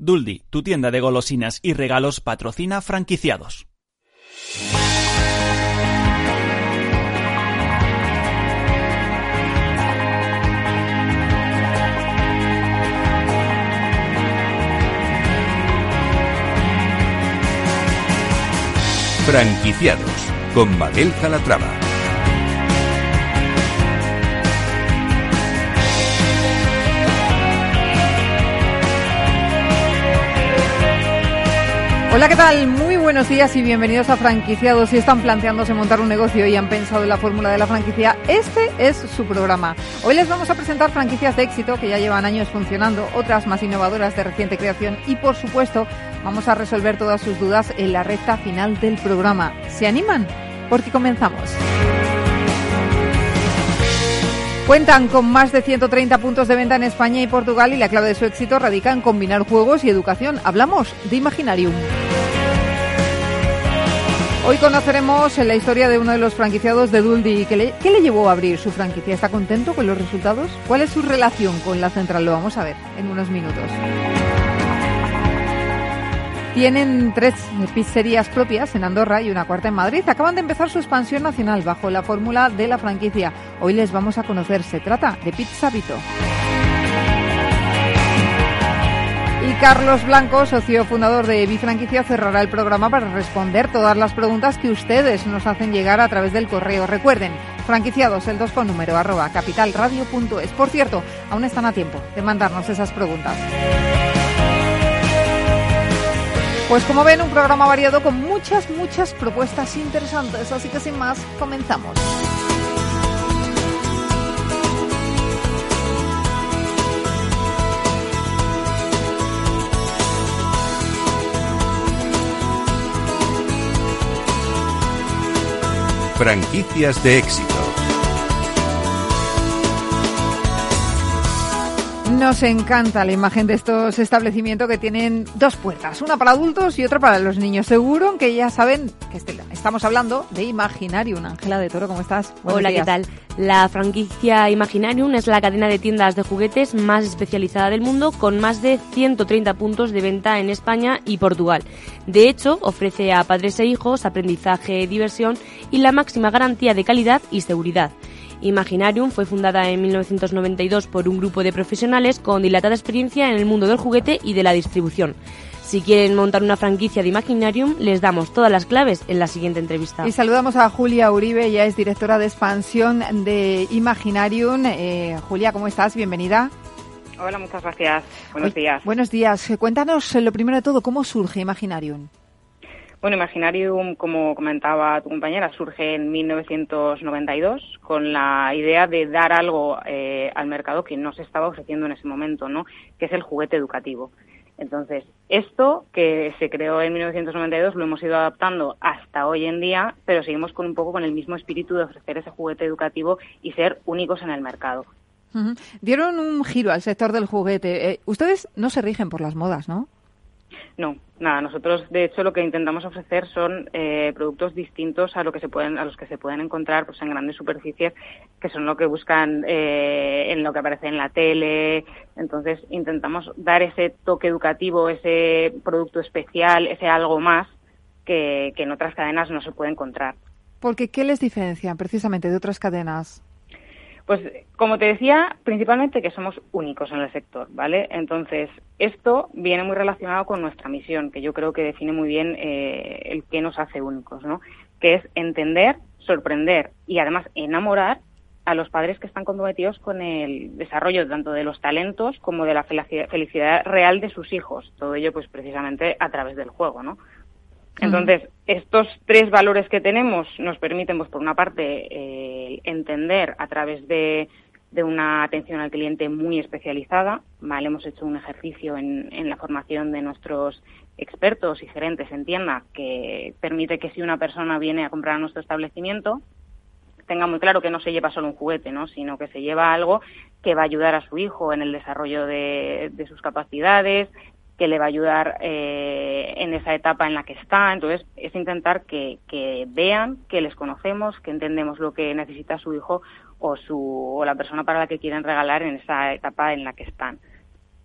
Duldi, tu tienda de golosinas y regalos patrocina franquiciados. Franquiciados con Mabel Calatrava. Hola, ¿qué tal? Muy buenos días y bienvenidos a Franquiciados. Si están planteándose montar un negocio y han pensado en la fórmula de la franquicia, este es su programa. Hoy les vamos a presentar franquicias de éxito que ya llevan años funcionando, otras más innovadoras de reciente creación y, por supuesto, vamos a resolver todas sus dudas en la recta final del programa. ¿Se animan? Porque comenzamos. Cuentan con más de 130 puntos de venta en España y Portugal y la clave de su éxito radica en combinar juegos y educación. Hablamos de Imaginarium. Hoy conoceremos la historia de uno de los franquiciados de Duldi. ¿Qué le, ¿Qué le llevó a abrir su franquicia? ¿Está contento con los resultados? ¿Cuál es su relación con la central? Lo vamos a ver en unos minutos. Tienen tres pizzerías propias en Andorra y una cuarta en Madrid. Acaban de empezar su expansión nacional bajo la fórmula de la franquicia. Hoy les vamos a conocer. Se trata de Pizza Vito. Y Carlos Blanco, socio fundador de Bifranquicia, cerrará el programa para responder todas las preguntas que ustedes nos hacen llegar a través del correo. Recuerden, franquiciados, el 2 con número, arroba capitalradio.es. Por cierto, aún están a tiempo de mandarnos esas preguntas. Pues como ven, un programa variado con muchas, muchas propuestas interesantes. Así que sin más, comenzamos. Franquicias de éxito. Nos encanta la imagen de estos establecimientos que tienen dos puertas, una para adultos y otra para los niños. Seguro que ya saben que este- estamos hablando de Imaginarium. Ángela de Toro, ¿cómo estás? Buenos Hola, días. ¿qué tal? La franquicia Imaginarium es la cadena de tiendas de juguetes más especializada del mundo, con más de 130 puntos de venta en España y Portugal. De hecho, ofrece a padres e hijos aprendizaje, diversión y la máxima garantía de calidad y seguridad. Imaginarium fue fundada en 1992 por un grupo de profesionales con dilatada experiencia en el mundo del juguete y de la distribución. Si quieren montar una franquicia de Imaginarium, les damos todas las claves en la siguiente entrevista. Y saludamos a Julia Uribe, ella es directora de expansión de Imaginarium. Eh, Julia, ¿cómo estás? Bienvenida. Hola, muchas gracias. Buenos Oye, días. Buenos días. Cuéntanos eh, lo primero de todo, ¿cómo surge Imaginarium? Bueno, Imaginarium, como comentaba tu compañera, surge en 1992 con la idea de dar algo eh, al mercado que no se estaba ofreciendo en ese momento, ¿no? Que es el juguete educativo. Entonces, esto que se creó en 1992 lo hemos ido adaptando hasta hoy en día, pero seguimos con un poco con el mismo espíritu de ofrecer ese juguete educativo y ser únicos en el mercado. Dieron un giro al sector del juguete. Eh, ustedes no se rigen por las modas, ¿no? No, nada. Nosotros, de hecho, lo que intentamos ofrecer son eh, productos distintos a lo que se pueden, a los que se pueden encontrar, pues, en grandes superficies, que son lo que buscan eh, en lo que aparece en la tele. Entonces, intentamos dar ese toque educativo, ese producto especial, ese algo más que, que en otras cadenas no se puede encontrar. Porque ¿qué les diferencian precisamente de otras cadenas? Pues como te decía, principalmente que somos únicos en el sector, ¿vale? Entonces, esto viene muy relacionado con nuestra misión, que yo creo que define muy bien eh, el que nos hace únicos, ¿no? Que es entender, sorprender y además enamorar a los padres que están comprometidos con el desarrollo tanto de los talentos como de la felicidad, felicidad real de sus hijos. Todo ello, pues precisamente a través del juego, ¿no? Entonces, estos tres valores que tenemos nos permiten, pues, por una parte, eh, entender a través de, una atención al cliente muy especializada. ¿vale? Hemos hecho un ejercicio en, en, la formación de nuestros expertos y gerentes en tienda que permite que si una persona viene a comprar a nuestro establecimiento, tenga muy claro que no se lleva solo un juguete, ¿no? sino que se lleva algo que va a ayudar a su hijo en el desarrollo de, de sus capacidades, que le va a ayudar eh, en esa etapa en la que está. Entonces, es intentar que, que, vean que les conocemos, que entendemos lo que necesita su hijo o, su, o la persona para la que quieren regalar en esa etapa en la que están.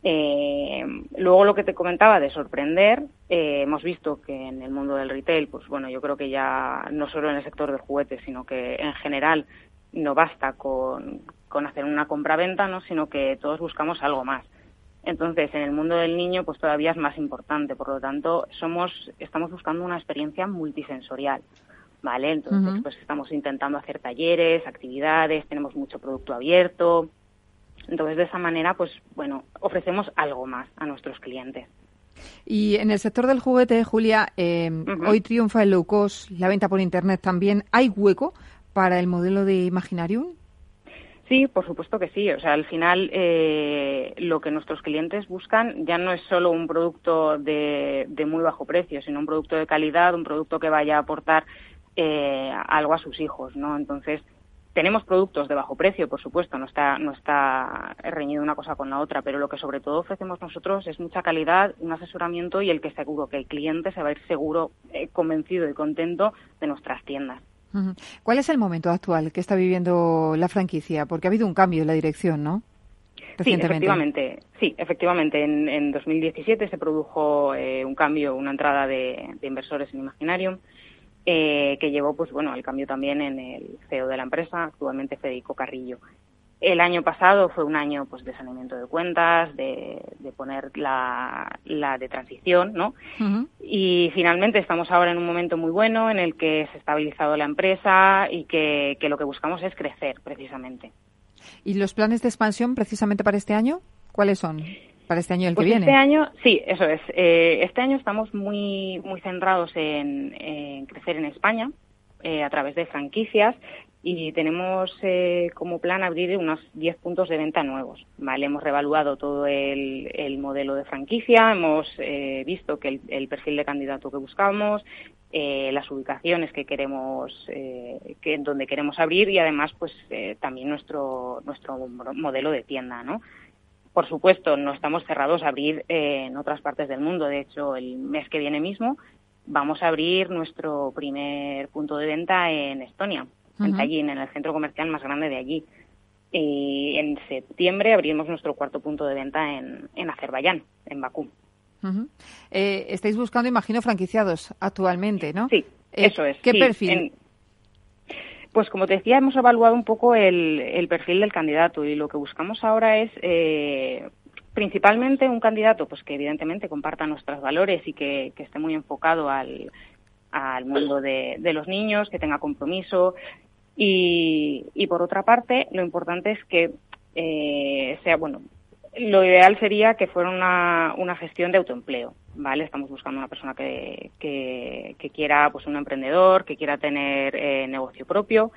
Eh, luego lo que te comentaba de sorprender, eh, hemos visto que en el mundo del retail, pues bueno, yo creo que ya no solo en el sector del juguete, sino que en general no basta con, con hacer una compra-venta, ¿no? sino que todos buscamos algo más. Entonces, en el mundo del niño, pues todavía es más importante. Por lo tanto, somos, estamos buscando una experiencia multisensorial. ¿Vale? Entonces, pues estamos intentando hacer talleres, actividades, tenemos mucho producto abierto. Entonces, de esa manera, pues bueno, ofrecemos algo más a nuestros clientes. Y en el sector del juguete, Julia, eh, hoy triunfa el low cost, la venta por Internet también. ¿Hay hueco para el modelo de Imaginarium? Sí, por supuesto que sí. O sea, al final eh, lo que nuestros clientes buscan ya no es solo un producto de, muy bajo precio, sino un producto de calidad, un producto que vaya a aportar eh, algo a sus hijos, ¿no? Entonces, tenemos productos de bajo precio, por supuesto, no está, no está reñido una cosa con la otra, pero lo que sobre todo ofrecemos nosotros es mucha calidad, un asesoramiento y el que seguro que el cliente se va a ir seguro, eh, convencido y contento de nuestras tiendas. ¿Cuál es el momento actual que está viviendo la franquicia? Porque ha habido un cambio en la dirección, ¿no? Sí, efectivamente. Sí, efectivamente. En, 2017 se produjo eh, un cambio, una entrada de, inversores en Imaginarium, eh, que llevó, pues bueno, al cambio también en el CEO de la empresa, actualmente Federico Carrillo. El año pasado fue un año pues de saneamiento de cuentas, de, poner la, de transición, ¿no? Y finalmente estamos ahora en un momento muy bueno en el que se ha estabilizado la empresa y que, lo que buscamos es crecer, precisamente. ¿Y los planes de expansión precisamente para este año? ¿Cuáles son? Para este año y el que pues viene. Este año, sí, eso es. Eh, este año estamos muy, muy centrados en, crecer en España eh, a través de franquicias y tenemos eh, como plan abrir unos 10 puntos de venta nuevos. ¿vale? Hemos revaluado todo el, el modelo de franquicia, hemos eh, visto que el, perfil de candidato que buscamos, eh, las ubicaciones que queremos, que, en donde queremos abrir y además pues también nuestro, nuestro modelo de tienda. ¿no? Por supuesto, no estamos cerrados a abrir en otras partes del mundo. De hecho, el mes que viene mismo vamos a abrir nuestro primer punto de venta en Estonia en Tallinn, en el centro comercial más grande de allí. Y en septiembre abrimos nuestro cuarto punto de venta en, en Azerbaiyán, en Bakú. Eh, estáis buscando, imagino, franquiciados actualmente, ¿no? Sí, eh, eso es. ¿Qué perfil? pues como te decía, hemos evaluado un poco el, el, perfil del candidato y lo que buscamos ahora es eh, principalmente un candidato pues que evidentemente comparta nuestros valores y que, que esté muy enfocado al, al mundo de, de, los niños, que tenga compromiso, y, y por otra parte, lo importante es que eh, sea, bueno, lo ideal sería que fuera una, una gestión de autoempleo, ¿vale? Estamos buscando una persona que, que, quiera, pues un emprendedor, que quiera tener eh, negocio propio.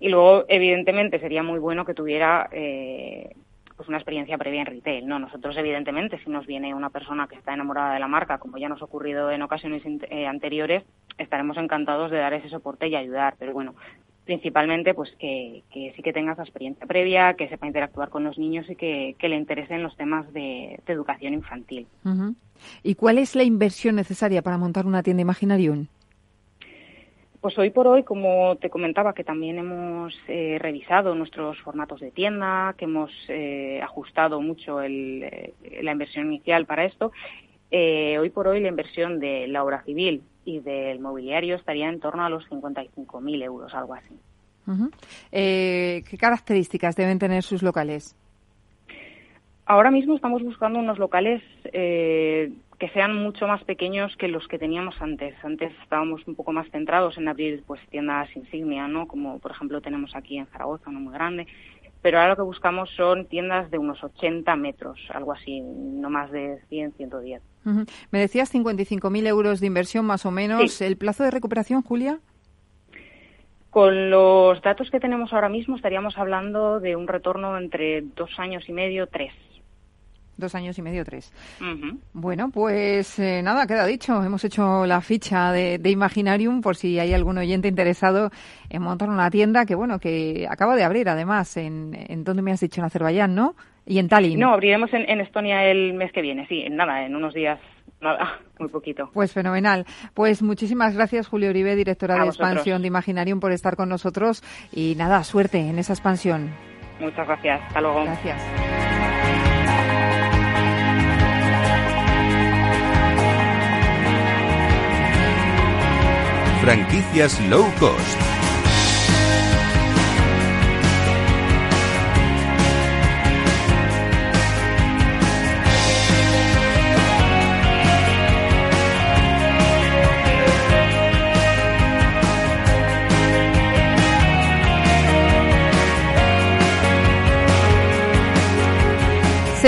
Y luego, evidentemente, sería muy bueno que tuviera eh, pues una experiencia previa en retail, ¿no? Nosotros, evidentemente, si nos viene una persona que está enamorada de la marca, como ya nos ha ocurrido en ocasiones eh, anteriores, estaremos encantados de dar ese soporte y ayudar. Pero bueno, principalmente pues que, sí que tenga esa experiencia previa, que sepa interactuar con los niños y que, le interesen los temas de, educación infantil. ¿Y cuál es la inversión necesaria para montar una tienda Imaginarium? Pues hoy por hoy, como te comentaba, que también hemos eh, revisado nuestros formatos de tienda, que hemos eh, ajustado mucho eh, la inversión inicial para esto, hoy por hoy la inversión de la obra civil y del mobiliario estaría en torno a los 55.000 euros, algo así. ¿Qué características deben tener sus locales? Ahora mismo estamos buscando unos locales eh, que sean mucho más pequeños que los que teníamos antes. Antes estábamos un poco más centrados en abrir pues tiendas insignia, ¿no? Como por ejemplo tenemos aquí en Zaragoza, una muy grande. Pero ahora lo que buscamos son tiendas de unos 80 metros, algo así, no más de 100, 110. Me decías 55.000 euros de inversión más o menos. ¿El plazo de recuperación, Julia? Con los datos que tenemos ahora mismo estaríamos hablando de un retorno entre dos años y medio, tres. Dos años y medio, tres. Bueno, pues eh, nada, queda dicho. Hemos hecho la ficha de, Imaginarium por si hay algún oyente interesado en montar una tienda que, bueno, que acaba de abrir además en, en donde me has dicho, en Azerbaiyán, ¿no? Y en Tallinn. No, abriremos en, en Estonia el mes que viene, sí, en nada, en unos días Nada, muy poquito. Pues fenomenal. Pues muchísimas gracias, Julio Uribe, directora de expansión de Imaginarium, por estar con nosotros. Y nada, suerte en esa expansión. Muchas gracias. Hasta luego. Gracias. Franquicias low cost.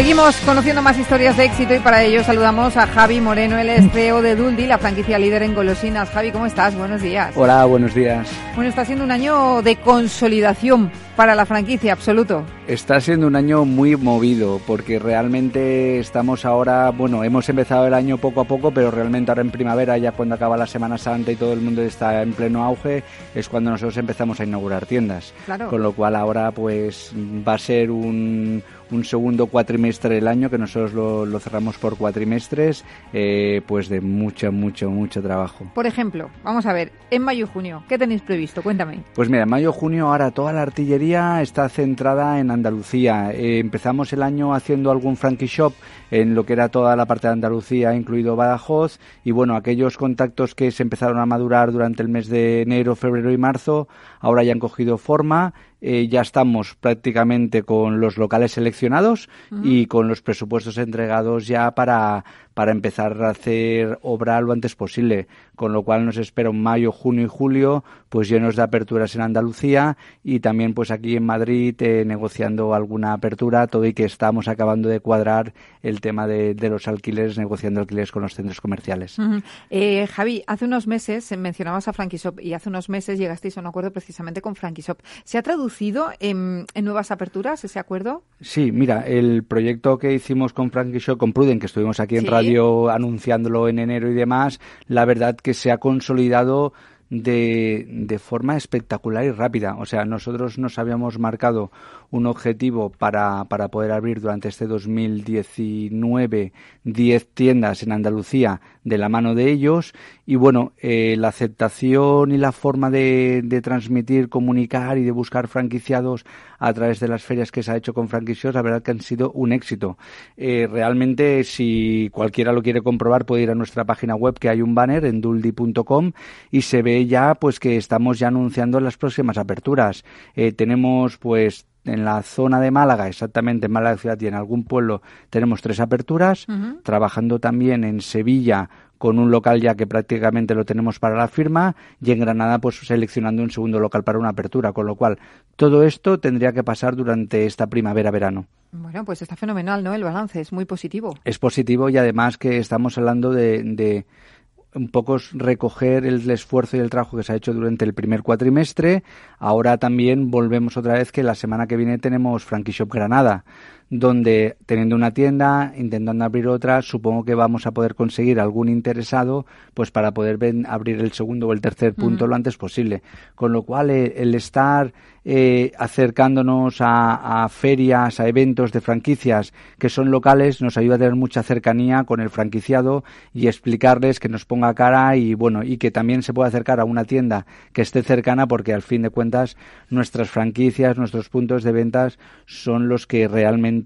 Seguimos conociendo más historias de éxito y para ello saludamos a Javi Moreno, el CEO de Duldi, la franquicia líder en golosinas. Javi, ¿cómo estás? Buenos días. Hola, buenos días. Bueno, está siendo un año de consolidación para la franquicia, absoluto. Está siendo un año muy movido porque realmente estamos ahora, bueno, hemos empezado el año poco a poco, pero realmente ahora en primavera, ya cuando acaba la Semana Santa y todo el mundo está en pleno auge, es cuando nosotros empezamos a inaugurar tiendas. Claro. Con lo cual ahora pues va a ser un un segundo cuatrimestre del año, que nosotros lo, cerramos por cuatrimestres, eh, pues de mucho, mucho, mucho trabajo. Por ejemplo, vamos a ver, en mayo y junio, ¿qué tenéis previsto? Cuéntame. Pues mira, en mayo y junio ahora toda la artillería está centrada en Andalucía. Eh, empezamos el año haciendo algún Frankie Shop en lo que era toda la parte de Andalucía, incluido Badajoz, y bueno, aquellos contactos que se empezaron a madurar durante el mes de enero, febrero y marzo, ahora ya han cogido forma eh, ya estamos prácticamente con los locales seleccionados y con los presupuestos entregados ya para, para empezar a hacer obra lo antes posible, con lo cual nos espera un mayo, junio y julio pues llenos de aperturas en Andalucía y también pues aquí en Madrid eh, negociando alguna apertura, todo y que estamos acabando de cuadrar el tema de, los alquileres, negociando alquileres con los centros comerciales. Eh, Javi, hace unos meses mencionabas a Shop y hace unos meses llegasteis a un acuerdo precisamente con Shop. ¿Se ha traducido en, nuevas aperturas ese acuerdo? Sí, mira, el proyecto que hicimos con Shop, con Pruden, que estuvimos aquí en radio anunciándolo en enero y demás, la verdad que se ha consolidado de, de forma espectacular y rápida. O sea, nosotros nos habíamos marcado un objetivo para, para poder abrir durante este 2019 10 tiendas en Andalucía de la mano de ellos y bueno, eh, la aceptación y la forma de, de, transmitir, comunicar y de buscar franquiciados a través de las ferias que se ha hecho con franquicios, la verdad que han sido un éxito. Eh, realmente, si cualquiera lo quiere comprobar, puede ir a nuestra página web que hay un banner en duldi.com y se ve ya pues que estamos ya anunciando las próximas aperturas. Eh, tenemos pues en la zona de Málaga, exactamente en Málaga ciudad y en algún pueblo, tenemos tres aperturas, trabajando también en Sevilla con un local ya que prácticamente lo tenemos para la firma y en Granada pues seleccionando un segundo local para una apertura, con lo cual todo esto tendría que pasar durante esta primavera-verano. Bueno, pues está fenomenal, ¿no? El balance es muy positivo. Es positivo y además que estamos hablando de, de un poco recoger el esfuerzo y el trabajo que se ha hecho durante el primer cuatrimestre. Ahora también volvemos otra vez que la semana que viene tenemos Frankie Shop Granada donde teniendo una tienda, intentando abrir otra, supongo que vamos a poder conseguir algún interesado pues para poder abrir el segundo o el tercer punto lo antes posible. Con lo cual, eh, el estar eh, acercándonos a, ferias, a eventos de franquicias que son locales, nos ayuda a tener mucha cercanía con el franquiciado y explicarles que nos ponga cara y bueno, y que también se pueda acercar a una tienda que esté cercana porque al fin de cuentas nuestras franquicias, nuestros puntos de ventas son los que realmente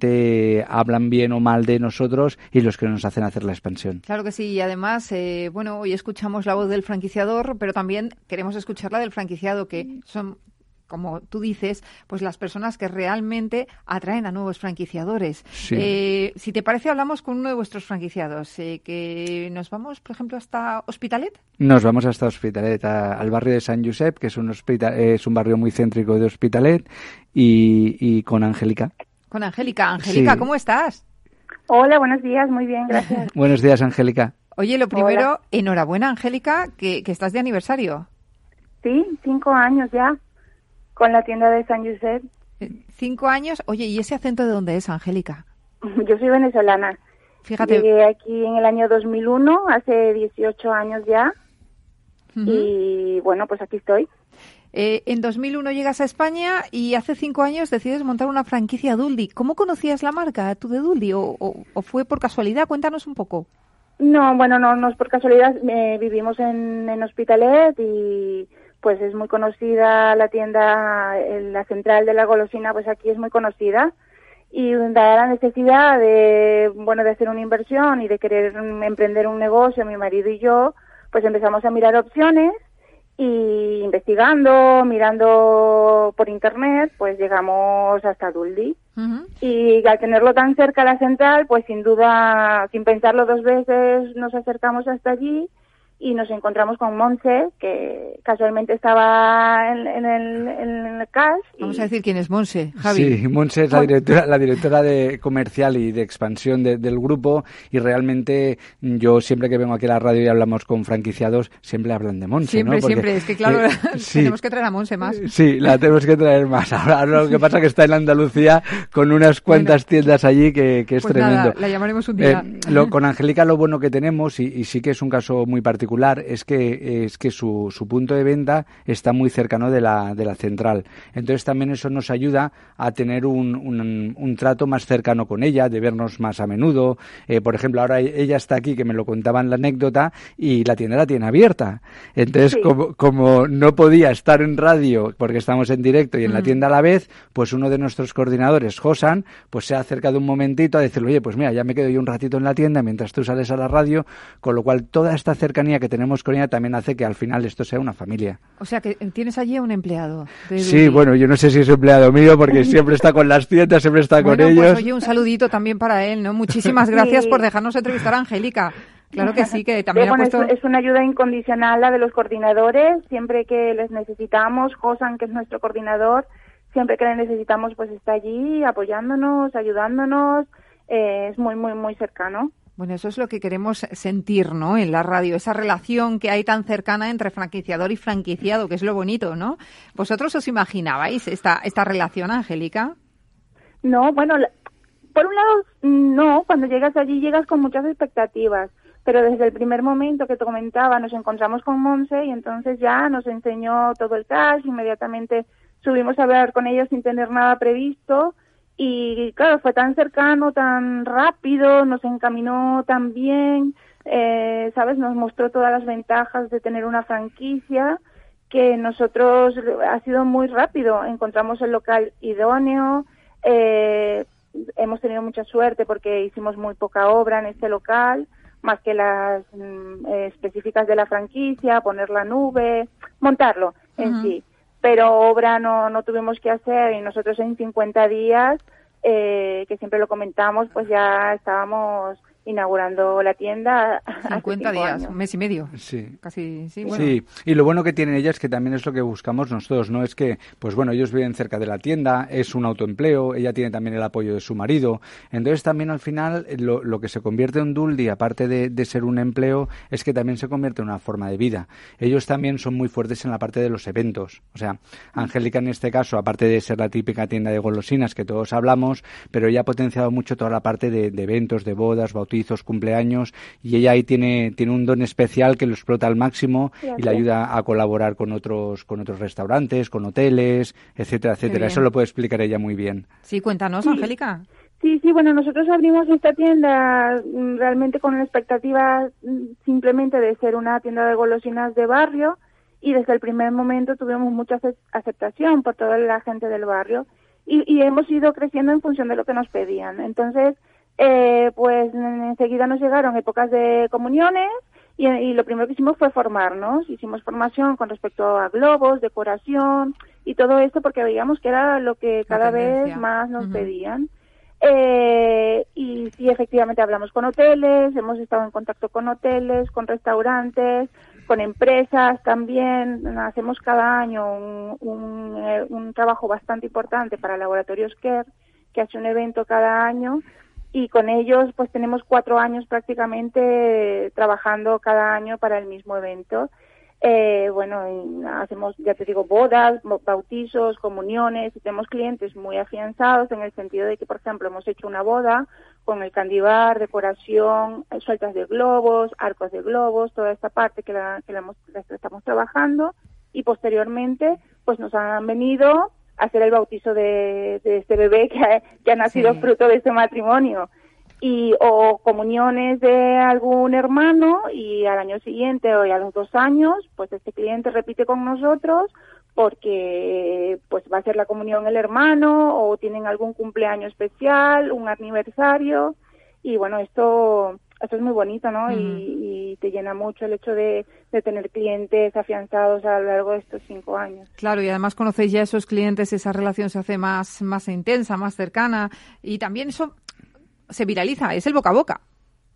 hablan bien o mal de nosotros y los que nos hacen hacer la expansión. Claro que sí, y además, eh, bueno, hoy escuchamos la voz del franquiciador, pero también queremos escuchar la del franquiciado, que son como tú dices, pues las personas que realmente atraen a nuevos franquiciadores. Eh, si te parece, hablamos con uno de vuestros franquiciados, eh, que nos vamos, por ejemplo, hasta Hospitalet. Nos vamos hasta Hospitalet, al barrio de San Josep, que es un, es un barrio muy céntrico de Hospitalet, y, y con Angélica con Angélica. Angélica, ¿cómo estás? Hola, buenos días, muy bien, gracias. buenos días, Angélica. Oye, lo primero, enhorabuena, Angélica, que, estás de aniversario. Sí, cinco años ya, con la tienda de San José. Eh, cinco años. Oye, ¿y ese acento de dónde es, Angélica? Yo soy venezolana. Fíjate. Llegué aquí en el año 2001, hace 18 años ya. Y bueno, pues aquí estoy. Eh, en 2001 llegas a España y hace cinco años decides montar una franquicia Duldi. ¿Cómo conocías la marca, tú de Duldi? ¿O, fue por casualidad? Cuéntanos un poco. No, bueno, no, no es por casualidad. Eh, vivimos en, en Hospitalet y pues es muy conocida la tienda, la central de la golosina, pues aquí es muy conocida y dada la necesidad de bueno de hacer una inversión y de querer emprender un negocio mi marido y yo pues empezamos a mirar opciones y investigando, mirando por internet, pues llegamos hasta Duldi. Y al tenerlo tan cerca a la central, pues sin duda, sin pensarlo dos veces, nos acercamos hasta allí y nos encontramos con Monse, que casualmente estaba en, el, en el CAS. Vamos a decir quién es Monse, Javi. Sí, Monse es la directora, la directora de comercial y de expansión del grupo y realmente yo siempre que vengo aquí a la radio y hablamos con franquiciados, siempre hablan de Monse, Siempre, ¿no? siempre. Es que claro, eh, tenemos que traer a Monse más. Sí, la tenemos que traer más. Ahora lo que pasa es que está en Andalucía con unas cuantas tiendas allí que, es pues tremendo. Nada, la llamaremos un día. Eh, lo, con Angélica lo bueno que tenemos, y, y sí que es un caso muy particular, es que, es que su, su punto de venta está muy cercano de la, de la central. Entonces también eso nos ayuda a tener un, un, trato más cercano con ella, de vernos más a menudo. Eh, por ejemplo, ahora ella está aquí, que me lo contaba en la anécdota, y la tienda la tiene abierta. Entonces, como, como no podía estar en radio porque estamos en directo y en la tienda a la vez, pues uno de nuestros coordinadores, Josan, pues se ha acercado un momentito a decirle, oye, pues mira, ya me quedo yo un ratito en la tienda mientras tú sales a la radio, con lo cual toda esta cercanía que tenemos con ella también hace que al final esto sea una familia. O sea, que tienes allí un empleado. sí, bueno, yo no sé si es empleado mío porque siempre está con las tiendas, siempre está con pues, ellos. Pues, oye, un saludito también para él, ¿no? Muchísimas gracias por dejarnos entrevistar a Angélica. Claro que sí, que también ha puesto... es, una ayuda incondicional la de los coordinadores. Siempre que les necesitamos, Josan, que es nuestro coordinador, siempre que le necesitamos, pues está allí apoyándonos, ayudándonos. Eh, es muy, muy, muy cercano. Bueno, eso es lo que queremos sentir, ¿no? En la radio, esa relación que hay tan cercana entre franquiciador y franquiciado, que es lo bonito, ¿no? ¿Vosotros os imaginabais esta, esta relación, Angélica? No, bueno, por un lado, no, cuando llegas allí llegas con muchas expectativas, pero desde el primer momento que te comentaba nos encontramos con Monse y entonces ya nos enseñó todo el cash, inmediatamente subimos a hablar con ella sin tener nada previsto y claro, fue tan cercano, tan rápido, nos encaminó tan bien, eh, ¿sabes? Nos mostró todas las ventajas de tener una franquicia que nosotros ha sido muy rápido. Encontramos el local idóneo, eh, hemos tenido mucha suerte porque hicimos muy poca obra en este local, más que las mm, específicas de la franquicia, poner la nube, montarlo en sí pero obra no, no tuvimos que hacer y nosotros en 50 días, eh, que siempre lo comentamos, pues ya estábamos inaugurando la tienda. 50 días, un mes y medio. Sí. Casi, sí, bueno. Sí, y lo bueno que tienen ellas que también es lo que buscamos nosotros, ¿no? Es que, pues bueno, ellos viven cerca de la tienda, es un autoempleo, ella tiene también el apoyo de su marido. Entonces también al final eh, lo, lo que se convierte en Duldi, aparte de, de, ser un empleo, es que también se convierte en una forma de vida. Ellos también son muy fuertes en la parte de los eventos. O sea, Angélica en este caso, aparte de ser la típica tienda de golosinas que todos hablamos, pero ella ha potenciado mucho toda la parte de, de eventos, de bodas, bautizos, cumpleaños, y ella ahí tiene, tiene un don especial que lo explota al máximo y le ayuda a colaborar con otros, con otros restaurantes, con hoteles, etcétera, etcétera. Eso lo puede explicar ella muy bien. Sí, cuéntanos, Angélica. Sí, sí, bueno, nosotros abrimos esta tienda mm, realmente con la expectativa mm, simplemente de ser una tienda de golosinas de barrio y desde el primer momento tuvimos mucha aceptación por toda la gente del barrio y, y hemos ido creciendo en función de lo que nos pedían. Entonces, eh, pues enseguida nos llegaron épocas de comuniones y, lo primero que hicimos fue formarnos. Hicimos formación con respecto a globos, decoración y todo esto porque veíamos que era lo que cada vez más nos pedían. Eh, y sí, efectivamente hablamos con hoteles, hemos estado en contacto con hoteles, con restaurantes, con empresas también. Hacemos cada año un, un, eh, un trabajo bastante importante para Laboratorios Care, que hace un evento cada año y con ellos pues tenemos cuatro años prácticamente trabajando cada año para el mismo evento. Eh, bueno, hacemos, ya te digo, bodas, bautizos, comuniones y tenemos clientes muy afianzados en el sentido de que, por ejemplo, hemos hecho una boda con el candibar, decoración, eh, sueltas de globos, arcos de globos, toda esta parte que la, que la estamos trabajando y posteriormente pues nos han venido hacer el bautizo de, este bebé que ha, nacido fruto de este matrimonio. Y o comuniones de algún hermano y al año siguiente o a los dos años pues este cliente repite con nosotros porque pues va a ser la comunión el hermano o tienen algún cumpleaños especial un aniversario. Y bueno esto esto es muy bonito no y, y te llena mucho el hecho de, tener clientes afianzados a lo largo de estos cinco años. Claro, y además conocéis ya a esos clientes, esa relación se hace más, más intensa, más cercana y también eso se viraliza, es el boca a boca.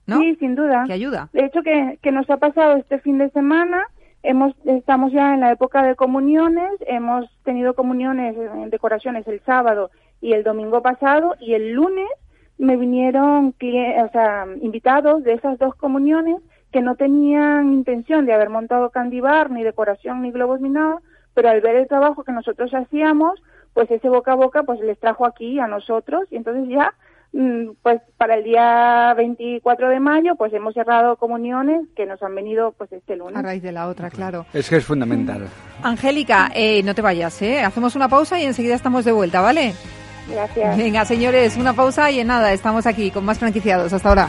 ¿no? Sí, sin duda. Que ayuda. De hecho, que, que nos ha pasado este fin de semana, hemos, estamos ya en la época de comuniones, hemos tenido comuniones en decoraciones el sábado y el domingo pasado y el lunes me vinieron o sea, invitados de esas dos comuniones que no tenían intención de haber montado candibar, ni decoración, ni globos, ni nada, pero al ver el trabajo que nosotros hacíamos, pues ese boca a boca pues les trajo aquí a nosotros y entonces ya mm, pues para el día 24 de mayo pues hemos cerrado comuniones que nos han venido pues este lunes. A raíz de la otra, claro. Es que es fundamental. Angélica, eh, no te vayas, ¿eh? Hacemos una pausa y enseguida estamos de vuelta, ¿vale? Gracias. Venga, señores, una pausa y en nada, estamos aquí con más franquiciados. Hasta ahora.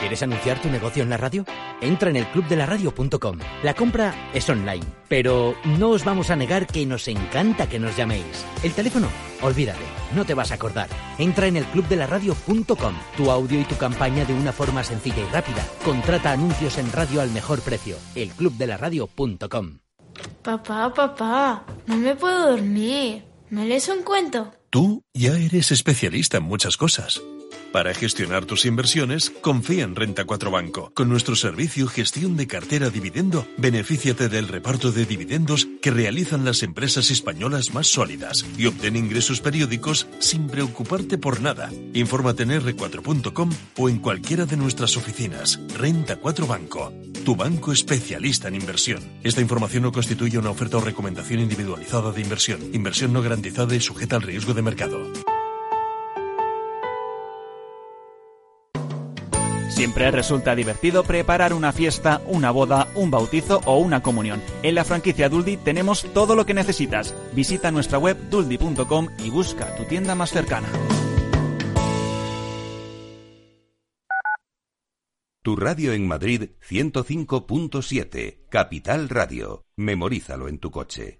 ¿Quieres anunciar tu negocio en la radio? Entra en el clubdelaradio.com. La compra es online, pero no os vamos a negar que nos encanta que nos llaméis. El teléfono, olvídate, no te vas a acordar. Entra en el clubdelaradio.com. Tu audio y tu campaña de una forma sencilla y rápida. Contrata anuncios en radio al mejor precio. Elclubdelaradio.com. Papá, papá, no me puedo dormir. ¿Me lees un cuento? Tú ya eres especialista en muchas cosas. Para gestionar tus inversiones, confía en Renta 4 Banco. Con nuestro servicio Gestión de Cartera Dividendo, benefíciate del reparto de dividendos que realizan las empresas españolas más sólidas y obtén ingresos periódicos sin preocuparte por nada. Infórmate en r4.com o en cualquiera de nuestras oficinas. Renta 4 Banco, tu banco especialista en inversión. Esta información no constituye una oferta o recomendación individualizada de inversión. Inversión no garantizada y sujeta al riesgo de mercado. Siempre resulta divertido preparar una fiesta, una boda, un bautizo o una comunión. En la franquicia Duldi tenemos todo lo que necesitas. Visita nuestra web duldi.com y busca tu tienda más cercana. Tu radio en Madrid 105.7, Capital Radio. Memorízalo en tu coche.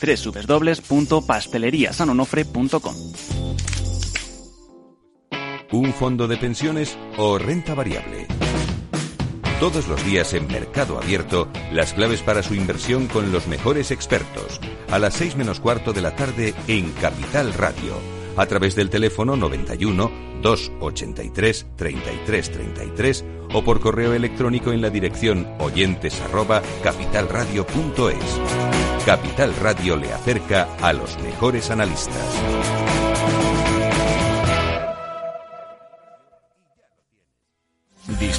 www.pasteleriasanonofre.com. Un fondo de pensiones o renta variable. Todos los días en Mercado Abierto, las claves para su inversión con los mejores expertos. A las 6 menos cuarto de la tarde en Capital Radio. A través del teléfono 91 283 33 33 o por correo electrónico en la dirección oyentes arroba capitalradio.es. Capital Radio le acerca a los mejores analistas.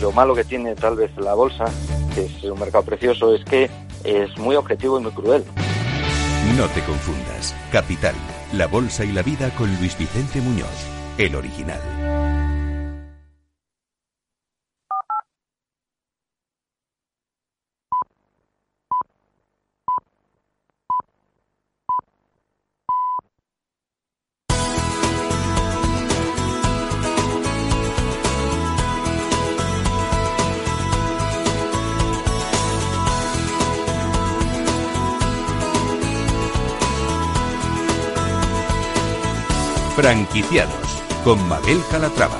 Lo malo que tiene tal vez la bolsa, que es un mercado precioso, es que es muy objetivo y muy cruel. No te confundas. Capital, La Bolsa y la Vida con Luis Vicente Muñoz, el original. Franquiciados con Mabel Calatrava.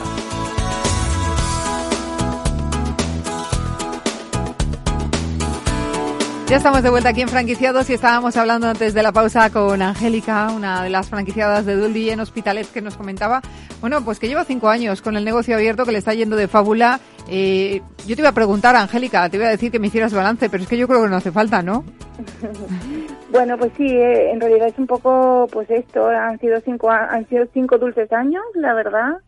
Ya estamos de vuelta aquí en Franquiciados y estábamos hablando antes de la pausa con Angélica, una de las franquiciadas de Duldi en Hospitalet, que nos comentaba, bueno, pues que lleva cinco años con el negocio abierto, que le está yendo de fábula. Eh, yo te iba a preguntar, Angélica, te iba a decir que me hicieras balance, pero es que yo creo que no hace falta, ¿no? bueno, pues sí, eh, en realidad es un poco, pues esto, han sido cinco, han sido cinco dulces años, la verdad,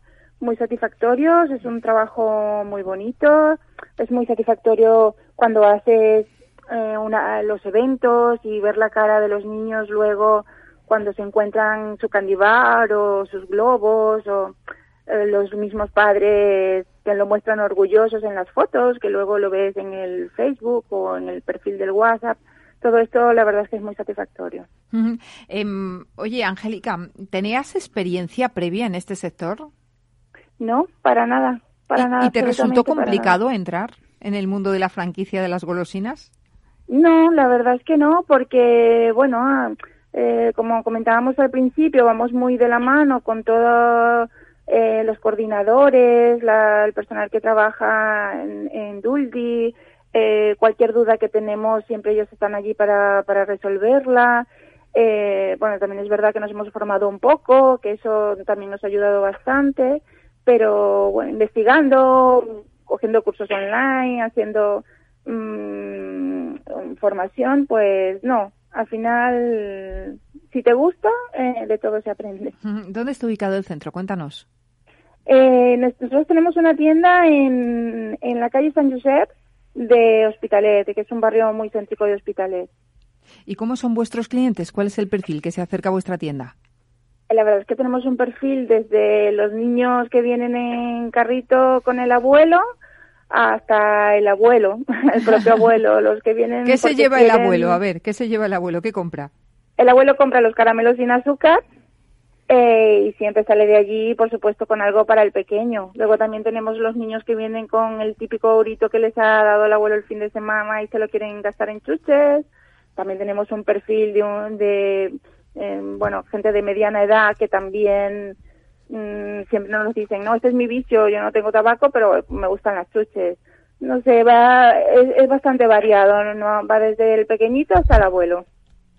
muy satisfactorios, es un trabajo muy bonito, es muy satisfactorio cuando haces eh, una, los eventos y ver la cara de los niños luego cuando se encuentran su candibar o sus globos o eh, los mismos padres que lo muestran orgullosos en las fotos, que luego lo ves en el Facebook o en el perfil del WhatsApp. Todo esto la verdad es que es muy satisfactorio. Em, oye, Angélica, ¿tenías experiencia previa en este sector? No, para nada. Para ¿Y, nada, ¿Y te resultó complicado entrar en el mundo de la franquicia de las golosinas? No, la verdad es que no, porque, bueno, ah, eh, como comentábamos al principio, vamos muy de la mano con todos eh, los coordinadores, la, el personal que trabaja en, en Duldi, eh, cualquier duda que tenemos, siempre ellos están allí para, para resolverla. Eh, bueno, también es verdad que nos hemos formado un poco, que eso también nos ha ayudado bastante, pero bueno, investigando, cogiendo cursos online, haciendo mmm, formación, pues no. Al final, si te gusta, eh, de todo se aprende. ¿Dónde está ubicado el centro? Cuéntanos. Eh, nosotros tenemos una tienda en, en la calle San Josep de Hospitalet, que es un barrio muy céntrico de Hospitalet. ¿Y cómo son vuestros clientes? ¿Cuál es el perfil que se acerca a vuestra tienda? La verdad es que tenemos un perfil desde los niños que vienen en carrito con el abuelo hasta el abuelo, el propio abuelo, los que vienen. ¿Qué se lleva el abuelo? A ver, ¿qué se lleva el abuelo? ¿Qué compra? El abuelo compra los caramelos sin azúcar eh, y siempre sale de allí, por supuesto, con algo para el pequeño. Luego también tenemos los niños que vienen con el típico aurito que les ha dado el abuelo el fin de semana y se lo quieren gastar en chuches. También tenemos un perfil de, un, de eh, bueno, gente de mediana edad que también mmm, siempre nos dicen, no, este es mi vicio, yo no tengo tabaco, pero me gustan las chuches. No sé, va, es, es bastante variado, ¿no? va desde el pequeñito hasta el abuelo.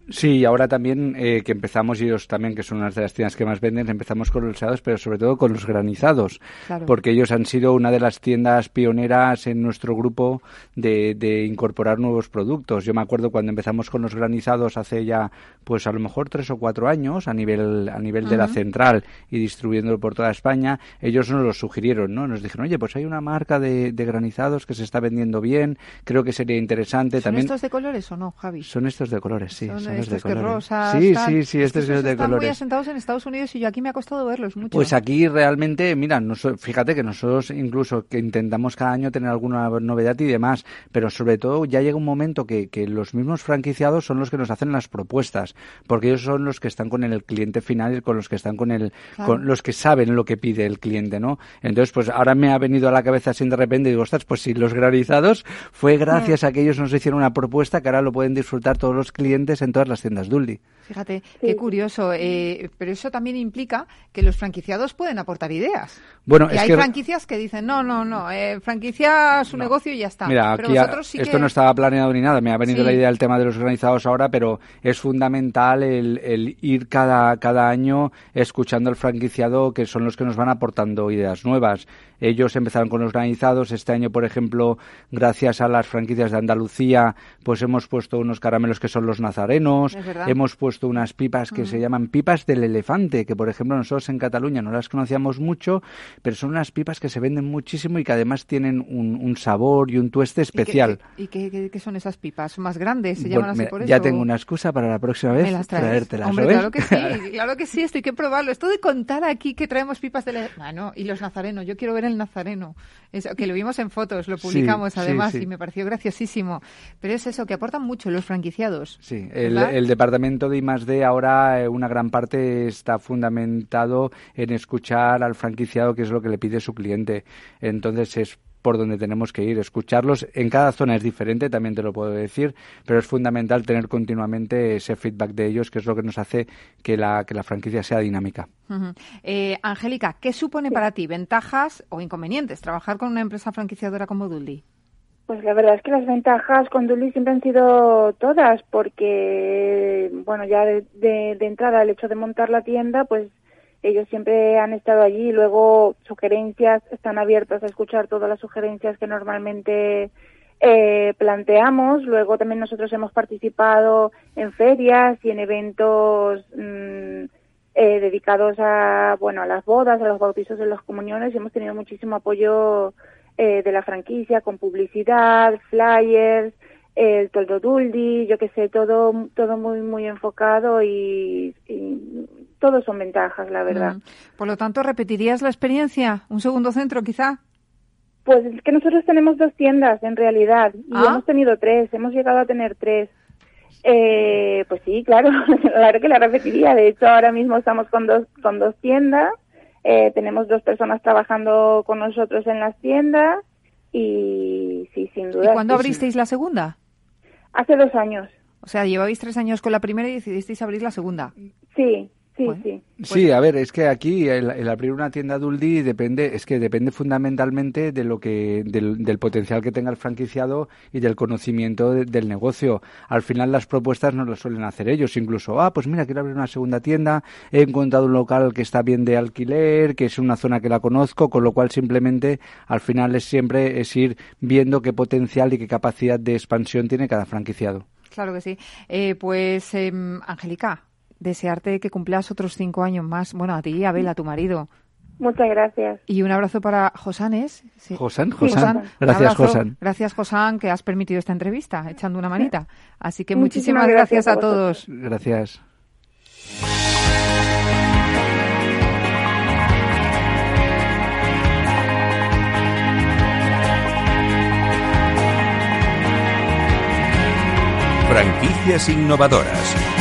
Sí, ahora también eh, que empezamos, ellos también, que son unas de las tiendas que más venden, empezamos con los helados, pero sobre todo con los granizados, Claro. porque ellos han sido una de las tiendas pioneras en nuestro grupo de, de incorporar nuevos productos. Yo me acuerdo cuando empezamos con los granizados hace ya, pues a lo mejor tres o cuatro años, a nivel, a nivel de la central y distribuyéndolo por toda España, ellos nos lo sugirieron, ¿no? Nos dijeron, oye, pues hay una marca de, de granizados que se está vendiendo bien, creo que sería interesante ¿Son también. estos de colores o no, Javi? Son estos de colores, sí. Son Los de estos que colores. rosas, sí, tal. sí, sí, Es estos esos de están muy colores. asentados en Estados Unidos y yo aquí me ha costado verlos mucho. Pues aquí realmente, mira, fíjate que nosotros incluso que intentamos cada año tener alguna novedad y demás, pero sobre todo ya llega un momento que, que los mismos franquiciados son los que nos hacen las propuestas, porque ellos son los que están con el cliente final y con los que están con el, Claro. con los que saben lo que pide el cliente, ¿no? Entonces, pues ahora me ha venido a la cabeza así de repente y digo, ostras, pues si los granizados fue gracias a que ellos nos hicieron una propuesta que ahora lo pueden disfrutar todos los clientes en todas las tiendas Duldi. Fíjate, qué curioso. eh, pero eso también implica que los franquiciados pueden aportar ideas. Bueno, y es hay que- franquicias que dicen, no, no, no, eh, franquicia su negocio y ya está. Mira, pero aquí a- sí esto que... no estaba planeado ni nada, me ha venido Sí. la idea del tema de los organizados ahora, pero es fundamental el, el ir cada, cada año escuchando al franquiciado, que son los que nos van aportando ideas nuevas. Ellos empezaron con los organizados, este año, por ejemplo, gracias a las franquicias de Andalucía, pues hemos puesto unos caramelos que son los nazarenos, Hemos puesto unas pipas que se llaman pipas del elefante, que por ejemplo nosotros en Cataluña no las conocíamos mucho, pero son unas pipas que se venden muchísimo y que además tienen un, un sabor y un tueste ¿Y qué- especial. ¿Y qué, son esas pipas? ¿Son más grandes? ¿Se Bueno, llaman así por eso? ya tengo una excusa para la próxima vez traértelas, Hombre, ¿lo ves? claro que sí, claro que sí, esto hay que probarlo. Esto de contar aquí que traemos pipas de... la- Ah, no, y los nazarenos, yo quiero ver el nazareno. Eso, que lo vimos en fotos, lo publicamos sí, además sí. y me pareció graciosísimo. Pero es eso, que aportan mucho los franquiciados. Sí, el. El departamento de I+D ahora eh, una gran parte está fundamentado en escuchar al franquiciado qué es lo que le pide su cliente. Entonces es por donde tenemos que ir, escucharlos. En cada zona es diferente, también te lo puedo decir, pero es fundamental tener continuamente ese feedback de ellos, que es lo que nos hace que la, que la franquicia sea dinámica. Eh, Angélica, ¿qué supone para ti ventajas o inconvenientes trabajar con una empresa franquiciadora como Dully? Pues la verdad es que las ventajas con Dully siempre han sido todas, porque, bueno, ya de, de, entrada el hecho de montar la tienda, pues ellos siempre han estado allí. Luego, sugerencias, están abiertos a escuchar todas las sugerencias que normalmente eh, planteamos. Luego también nosotros hemos participado en ferias y en eventos mm, eh, dedicados a, bueno, a las bodas, a los bautizos de las comuniones y hemos tenido muchísimo apoyo eh, de la franquicia con publicidad, flyers, el toldo duldi, yo que sé, todo, todo muy, muy enfocado y, y todos son ventajas, la verdad. Por lo tanto, ¿repetirías la experiencia? ¿Un segundo centro, quizá? Pues es que nosotros tenemos dos tiendas, en realidad, y ah. hemos tenido tres, hemos llegado a tener tres. Eh, pues sí, claro, claro que la repetiría. De hecho, ahora mismo estamos con dos, con dos tiendas eh, tenemos dos personas trabajando con nosotros en las tiendas y sí, sin duda. ¿Y cuándo abristeis la segunda? Hace dos años. O sea, llevabais tres años con la primera y decidisteis abrir la segunda. Sí, Sí, sí. Sí, a ver, es que aquí el, abrir una tienda Duldi depende, es que depende fundamentalmente de lo que, del, potencial que tenga el franquiciado y del conocimiento del negocio. Al final las propuestas no lo suelen hacer ellos, incluso, ah, pues mira, quiero abrir una segunda tienda, he encontrado un local que está bien de alquiler, que es una zona que la conozco, con lo cual simplemente al final es siempre es ir viendo qué potencial y qué capacidad de expansión tiene cada franquiciado. Claro que sí. Eh, pues, eh, Angélica, desearte que cumplas otros cinco años más. Bueno, a ti y a Abel, a tu marido. Muchas gracias. Y un abrazo para Josanes. Sí. Josán, Josán. Gracias, Josán. Gracias, Josán, que has permitido esta entrevista, echando una manita. Así que muchísimas, gracias, a, todos. Gracias. Franquicias innovadoras.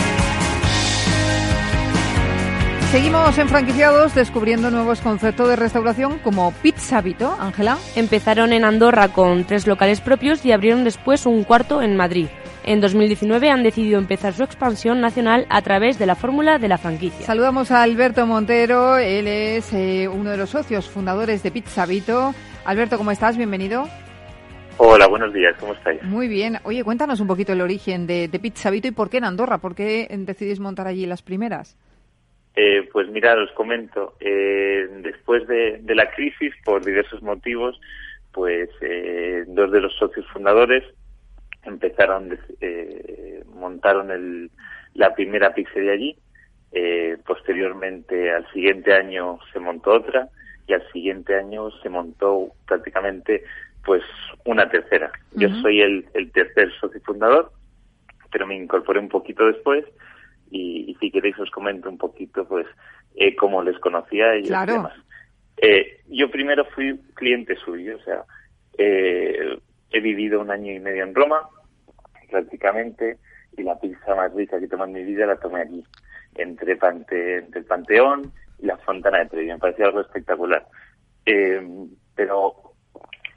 Seguimos en franquiciados descubriendo nuevos conceptos de restauración como Pizza Vito, Ángela. Empezaron en Andorra con tres locales propios y abrieron después un cuarto en Madrid. En 2019 han decidido empezar su expansión nacional a través de la fórmula de la franquicia. Saludamos a Alberto Montero, él es eh, uno de los socios fundadores de Pizza Vito. Alberto, ¿cómo estás? Bienvenido. Hola, buenos días, ¿cómo estáis? Muy bien. Oye, cuéntanos un poquito el origen de, de Pizza Vito y por qué en Andorra, por qué decidís montar allí las primeras. Eh, pues mirad, os comento, eh, después de, la crisis, por diversos motivos, pues eh, dos de los socios fundadores empezaron, eh, montaron el, la primera pizzería allí, posteriormente al siguiente año se montó otra y al siguiente año se montó prácticamente pues una tercera. Yo soy el, el tercer socio fundador, pero me incorporé un poquito después y, si queréis os comento un poquito pues eh, cómo les conocía y demás. Eh, yo primero fui cliente suyo, o sea, eh, he vivido un año y medio en Roma, prácticamente, y la pizza más rica que tomé en mi vida la tomé aquí, entre, Pante, entre el Panteón y la Fontana de Trevi. Me parecía algo espectacular. pero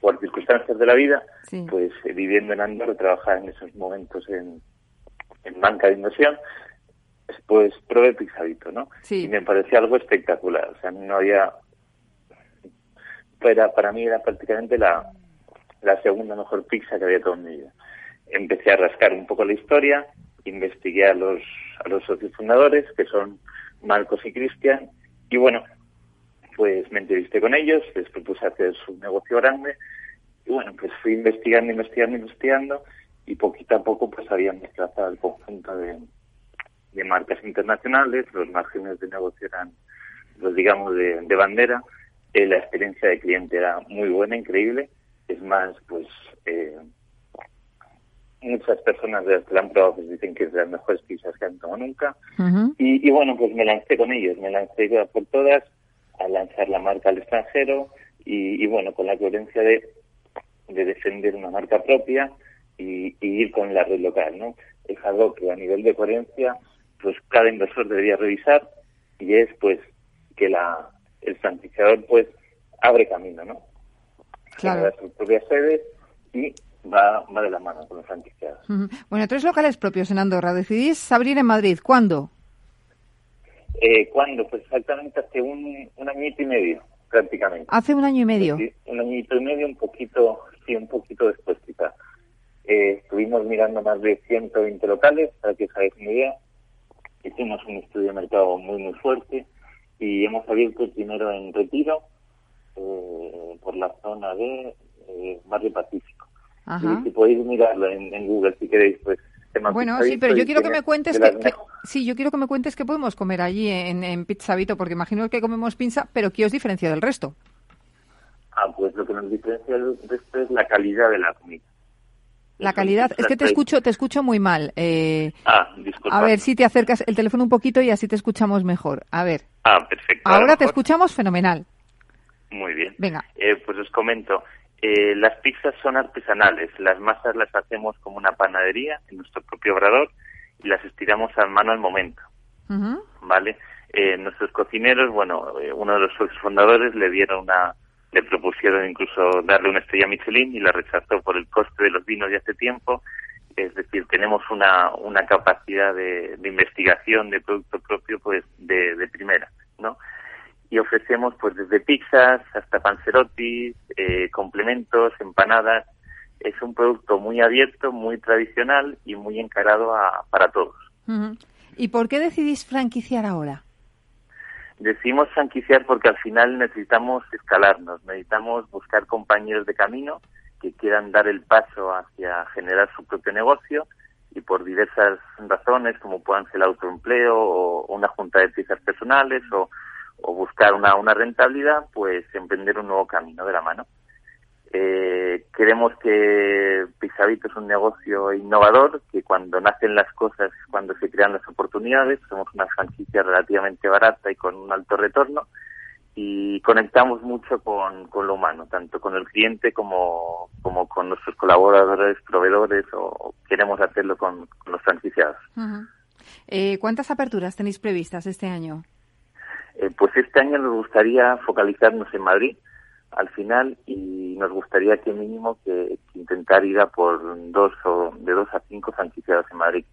por circunstancias de la vida, pues viviendo en Andorra, trabajaba en esos momentos en, en banca de inversión, pues probé Pizzadito, ¿no? Sí. Y me parecía algo espectacular. O sea, no había... Para, para mí era prácticamente la, la segunda mejor pizza que había tomado en mi vida. Empecé a rascar un poco la historia, investigué a los, a los socios fundadores, que son Marcos y Cristian, y bueno, pues me entrevisté con ellos, les propuse hacer su negocio grande, y bueno, pues fui investigando, investigando, investigando, y poquito a poco pues habían desplazado el conjunto de, de marcas internacionales, los márgenes de negocio eran, los digamos, de, bandera, eh, la experiencia de cliente era muy buena, increíble, es más, pues eh, muchas personas de las que la han probado pues, dicen que es de las mejores pizzas que han tomado nunca, y, bueno, pues me lancé con ellos, me lancé por todas a lanzar la marca al extranjero y, bueno, con la coherencia de, de defender una marca propia y, y, ir con la red local, ¿no? Es algo que a nivel de coherencia pues cada inversor debería revisar y es pues que la el franquiciador pues abre camino, ¿no? generar sus propias sedes y va, va de la mano con los franquiciados. Bueno, tres locales propios en Andorra. Decidís abrir en Madrid. ¿Cuándo? Eh, ¿Cuándo? Pues exactamente hace un, un añito y medio, prácticamente. Hace un año y medio. un añito y medio, un poquito, sí, un poquito después quizá. Eh, estuvimos mirando más de 120 locales, para que os hagáis una idea. Hicimos un estudio de mercado muy, muy fuerte y hemos abierto el primero en Retiro, eh, por la zona de eh, Barrio Pacífico. Y si podéis mirarlo en, Google si queréis, pues bueno, sí, pero yo quiero que me cuentes que, sí, yo quiero que me cuentes qué podemos comer allí en, en Vito, porque imagino que comemos pizza, pero ¿qué os diferencia del resto? Ah, pues lo que nos diferencia del resto es la calidad de la comida. La calidad, es que te escucho, te escucho muy mal. Eh, ah, disculpa. A ver si te acercas el teléfono un poquito y así te escuchamos mejor. A ver. Ah, perfecto. Ahora te escuchamos fenomenal. Muy bien. Venga. Eh, pues os comento. Eh, las pizzas son artesanales. Las masas las hacemos como una panadería en nuestro propio obrador y las estiramos a mano al momento. ¿Vale? nuestros cocineros, bueno, uno de los fundadores le dieron una le propusieron incluso darle una estrella Michelin y la rechazó por el coste de los vinos de hace tiempo. Es decir, tenemos una, una capacidad de, investigación de producto propio pues de, primera, ¿no? Y ofrecemos pues desde pizzas hasta panzerotis, eh, complementos, empanadas. Es un producto muy abierto, muy tradicional y muy encarado a, para todos. ¿Y por qué decidís franquiciar ahora? Decimos franquiciar porque al final necesitamos escalarnos, necesitamos buscar compañeros de camino que quieran dar el paso hacia generar su propio negocio y por diversas razones, como puedan ser el autoempleo o una junta de piezas personales o, o buscar una, una rentabilidad, pues emprender un nuevo camino de la mano. Eh, queremos que Pisavito es un negocio innovador, que cuando nacen las cosas es cuando se crean las oportunidades. Somos una franquicia relativamente barata y con un alto retorno y conectamos mucho con, con lo humano, tanto con el cliente como, como con nuestros colaboradores, proveedores o queremos hacerlo con, los franquiciados. eh, ¿Cuántas aperturas tenéis previstas este año? Eh, pues este año nos gustaría focalizarnos en Madrid al final y nos gustaría que mínimo que, intentar ir a por dos o de dos a cinco franquiciados en Madrid.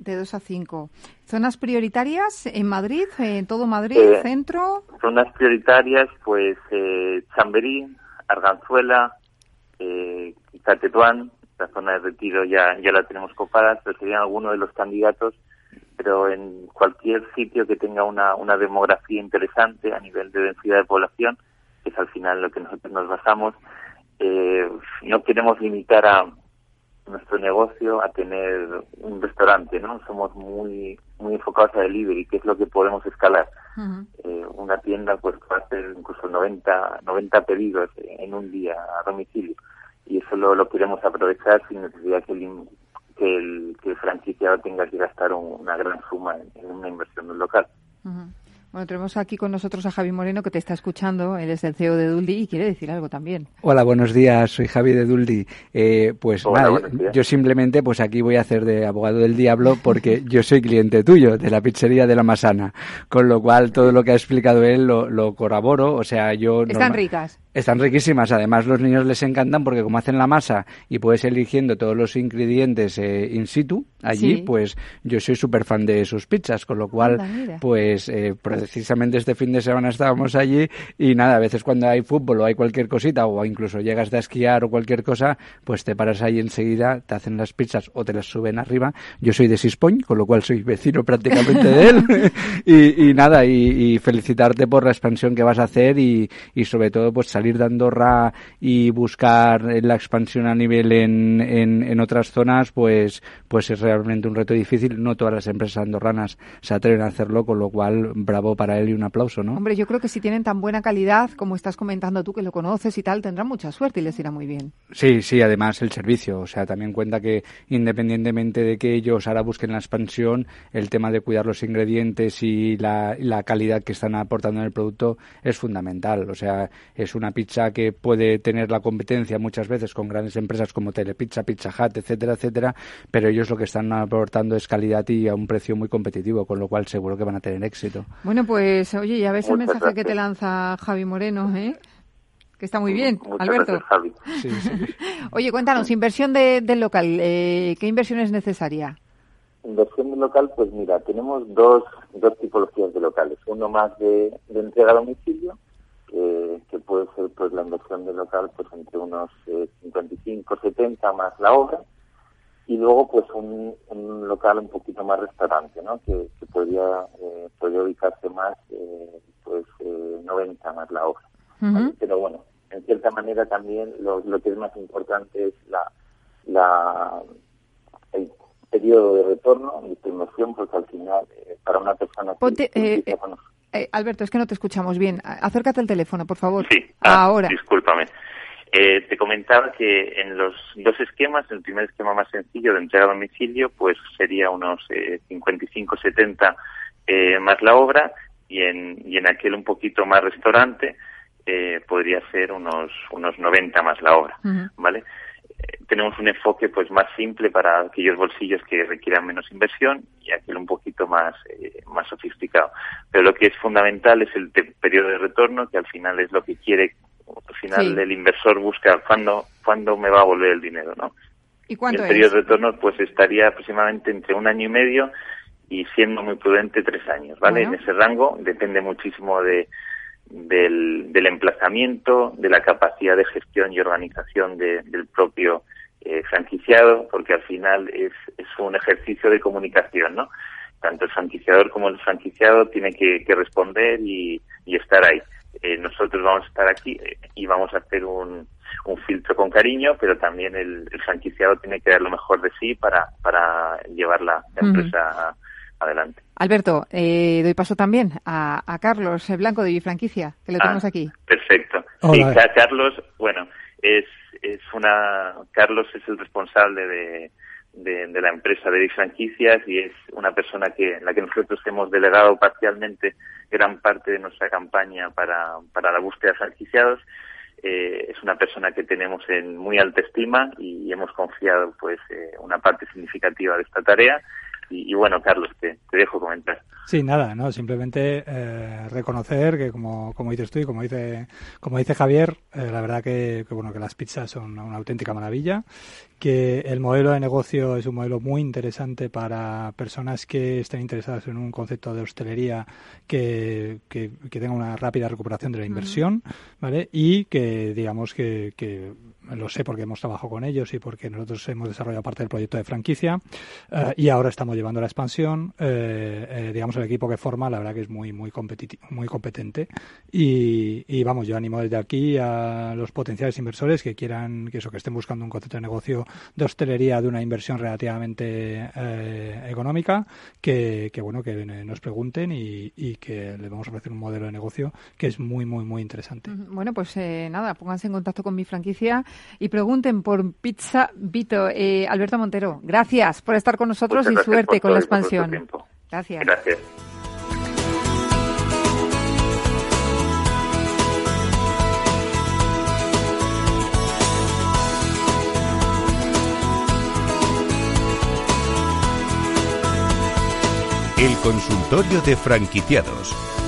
De dos a cinco. ¿Zonas prioritarias en Madrid, en todo Madrid, eh, centro? Zonas prioritarias, pues eh, Chamberí, Arganzuela, eh, Tetuán, la zona de retiro ya, ya la tenemos copada, pero serían algunos de los candidatos, pero en cualquier sitio que tenga una, una demografía interesante a nivel de densidad de población, que es al final lo que nosotros nos basamos. Eh, no queremos limitar a nuestro negocio a tener un restaurante, ¿no? Somos muy muy enfocados a delivery, que es lo que podemos escalar. eh, una tienda pues puede hacer incluso 90, 90 pedidos en un día a domicilio y eso lo, lo queremos aprovechar sin necesidad que el, que el, que el franquiciado tenga que gastar una gran suma en, una inversión del local. Bueno, tenemos aquí con nosotros a Javi Moreno que te está escuchando. Él es el CEO de Duldi y quiere decir algo también. Hola, buenos días. Soy Javi de Duldi. Eh, pues nada, yo simplemente pues aquí voy a hacer de abogado del diablo porque yo soy cliente tuyo de la pizzería de la Masana. Con lo cual todo lo que ha explicado él lo, lo corroboro. O sea, yo... Están ricas. Están riquísimas. Además, los niños les encantan porque como hacen la masa y puedes eligiendo todos los ingredientes eh, in situ allí, pues yo soy súper fan de sus pizzas. Con lo cual, pues eh, precisamente este fin de semana estábamos allí y nada, a veces cuando hay fútbol o hay cualquier cosita o incluso llegas de esquiar o cualquier cosa, pues te paras ahí enseguida, te hacen las pizzas o te las suben arriba. Yo soy de Sispoñ, con lo cual soy vecino prácticamente de él. y, nada, y, felicitarte por la expansión que vas a hacer y, y sobre todo pues salir de Andorra y buscar la expansión a nivel en, en, otras zonas, pues, pues es realmente un reto difícil. No todas las empresas andorranas se atreven a hacerlo, con lo cual bravo para él y un aplauso, ¿no? Hombre, yo creo que si tienen tan buena calidad como estás comentando tú, que lo conoces y tal, tendrán mucha suerte y les irá muy bien. Sí, sí, además el servicio. O sea, también cuenta que independientemente de que ellos ahora busquen la expansión, el tema de cuidar los ingredientes y la, la calidad que están aportando en el producto es fundamental. O sea, es una pizza que puede tener la competencia muchas veces con grandes empresas como Telepizza, Pizza Hut, etcétera, etcétera, pero ellos lo que están aportando es calidad y a un precio muy competitivo, con lo cual seguro que van a tener éxito. Bueno, pues oye, ya ves el mensaje que te lanza Javi Moreno, ¿eh? que está muy bien, Muchas Alberto. gracias, Javi. Oye, cuéntanos, inversión de, del local, eh, ¿qué inversión es necesaria? Inversión de local, pues mira, tenemos dos, dos tipologías de locales. Uno más de, de entrega a domicilio, que, que puede ser pues la inversión de local pues entre unos eh, 55, 70 más la obra. Y luego pues un, un local un poquito más restaurante, ¿no? Que, que podría, eh, podría ubicarse más eh, pues eh, 90 más la obra. Ujú. Pero bueno, en cierta manera también lo, lo que es más importante es la, la el periodo de retorno de inversión, porque al final, eh, para una persona que, Ponte, que eh, Alberto, es que no te escuchamos bien. Acércate al teléfono, por favor. Sí, ah, Ahora. Discúlpame. Eh, te comentaba que en los dos esquemas, el primer esquema más sencillo de entrega a domicilio, pues sería unos eh, 55-70 eh, más la obra y en, y en aquel un poquito más restaurante eh, podría ser unos, unos 90 más la obra, ¿vale? Tenemos un enfoque pues más simple para aquellos bolsillos que requieran menos inversión y aquel un poquito más eh, más sofisticado. Pero lo que es fundamental es el periodo de retorno, que al final es lo que quiere, al final Sí. el inversor busca cuándo, cuándo me va a volver el dinero, ¿no? ¿Y Y cuánto el periodo es? de retorno pues estaría aproximadamente entre un año y medio y siendo muy prudente tres años, ¿vale? Bueno. En ese rango depende muchísimo de del, del emplazamiento, de la capacidad de gestión y organización de- del propio eh, franquiciado, porque al final es, es un ejercicio de comunicación, ¿no? Tanto el franquiciador como el franquiciado tiene que, que responder y, y estar ahí. Eh, nosotros vamos a estar aquí eh, y vamos a hacer un, un filtro con cariño, pero también el, el franquiciado tiene que dar lo mejor de sí para, para llevar la, empresa adelante. Alberto, eh, doy paso también a, a Carlos Blanco de Bifranquicia, que lo Ah. tenemos aquí. Perfecto. Hola. Sí, Ca- Carlos, bueno, es, es una, Carlos es el responsable de, de, de la empresa de franquicias y es una persona que, en la que nosotros hemos delegado parcialmente gran parte de nuestra campaña para, para la búsqueda de franquiciados. Eh, es una persona que tenemos en muy alta estima y hemos confiado pues eh, una parte significativa de esta tarea. Y, bueno, Carlos, te, dejo comentar. Sí, nada, no, simplemente eh, reconocer que como, como dices tú y como dice, como dice Javier, eh, la verdad que, bueno que las pizzas son una auténtica maravilla, que el modelo de negocio es un modelo muy interesante para personas que estén interesadas en un concepto de hostelería que, que, que tenga una rápida recuperación de la inversión, ¿vale? Y que digamos que, que lo sé porque hemos trabajado con ellos y porque nosotros hemos desarrollado parte del proyecto de franquicia eh, y ahora estamos llevando la expansión. Eh, eh, digamos, el equipo que forma, la verdad que es muy, muy, muy competente. Y, y vamos, yo animo desde aquí a los potenciales inversores que quieran, que eso, que estén buscando un concepto de negocio de hostelería de una inversión relativamente eh, económica, que, que bueno, que nos pregunten y, y que les vamos a ofrecer un modelo de negocio que es muy, muy, muy interesante. Bueno, pues eh, nada, pónganse en contacto con mi franquicia y pregunten por Pizza Vito. Eh, Alberto Montero, gracias por estar con nosotros Muchas y suerte con la expansión. Gracias. Gracias. Consultorio de franquiciados.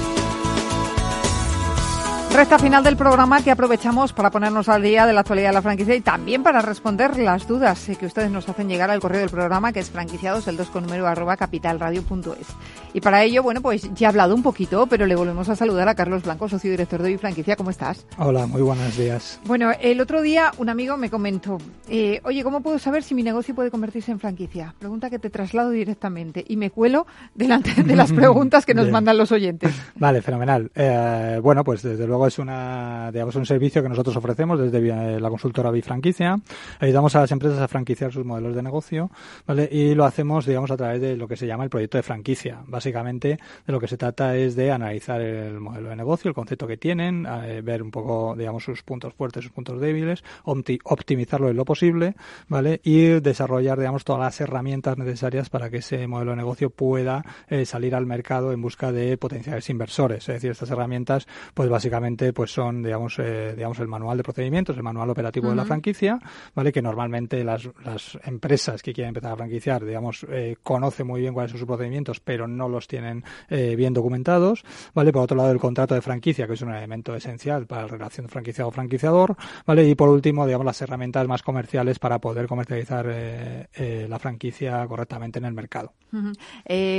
Recta final del programa que aprovechamos para ponernos al día de la actualidad de la franquicia y también para responder las dudas que ustedes nos hacen llegar al correo del programa que es franquiciados el 2 con número arroba capitalradio.es. Y para ello, bueno, pues ya he hablado un poquito, pero le volvemos a saludar a Carlos Blanco, socio director de Franquicia. ¿Cómo estás? Hola, muy buenos días. Bueno, el otro día un amigo me comentó, eh, oye, ¿cómo puedo saber si mi negocio puede convertirse en franquicia? Pregunta que te traslado directamente y me cuelo delante de las preguntas que nos mandan los oyentes. Vale, fenomenal. Eh, bueno, pues desde luego es una, digamos, un servicio que nosotros ofrecemos desde eh, la consultora Bifranquicia. Ayudamos a las empresas a franquiciar sus modelos de negocio, ¿vale? Y lo hacemos, digamos, a través de lo que se llama el proyecto de franquicia. Básicamente, de lo que se trata es de analizar el modelo de negocio, el concepto que tienen, eh, ver un poco, digamos, sus puntos fuertes, sus puntos débiles, opti- optimizarlo en lo posible, ¿vale? Y desarrollar, digamos, todas las herramientas necesarias para que ese modelo de negocio pueda eh, salir al mercado en busca de potenciales inversores. Es decir, estas herramientas, pues básicamente pues son digamos eh, digamos el manual de procedimientos, el manual operativo de la franquicia, vale que normalmente las, las empresas que quieren empezar a franquiciar, digamos, eh, conocen muy bien cuáles son sus procedimientos, pero no los tienen eh, bien documentados, vale. Por otro lado el contrato de franquicia, que es un elemento esencial para la relación franquiciado franquiciador, vale. Y por último digamos las herramientas más comerciales para poder comercializar la franquicia correctamente en el mercado.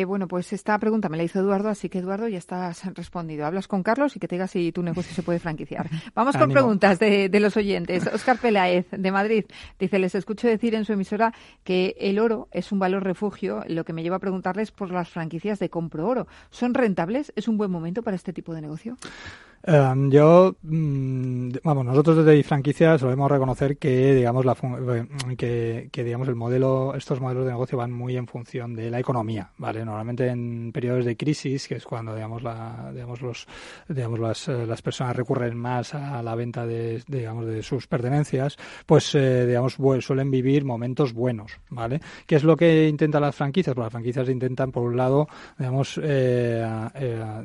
bueno pues esta pregunta me la hizo Eduardo, así que Eduardo ya estás respondido. Hablas con Carlos y que te diga si tu negocio se puede franquiciar. Vamos con preguntas de, los oyentes. Oscar Peláez, de Madrid, dice, les escucho decir en su emisora que el oro es un valor refugio, lo que me lleva a preguntarles por las franquicias de compro oro. ¿Son rentables? ¿Es un buen momento para este tipo de negocio? Em, yo, mm, vamos, nosotros desde franquicia solemos reconocer que, digamos, la, eh, que, que, digamos, el modelo, estos modelos de negocio van muy en función de la economía, ¿vale? Normalmente en periodos de crisis, que es cuando, digamos, la, digamos, los, digamos, las, eh, las personas recurren más a la venta de, digamos, de sus pertenencias, pues, eh, digamos, suelen vivir momentos buenos, ¿vale? ¿Qué es lo que intentan las franquicias? Pues las franquicias intentan, por un lado, digamos,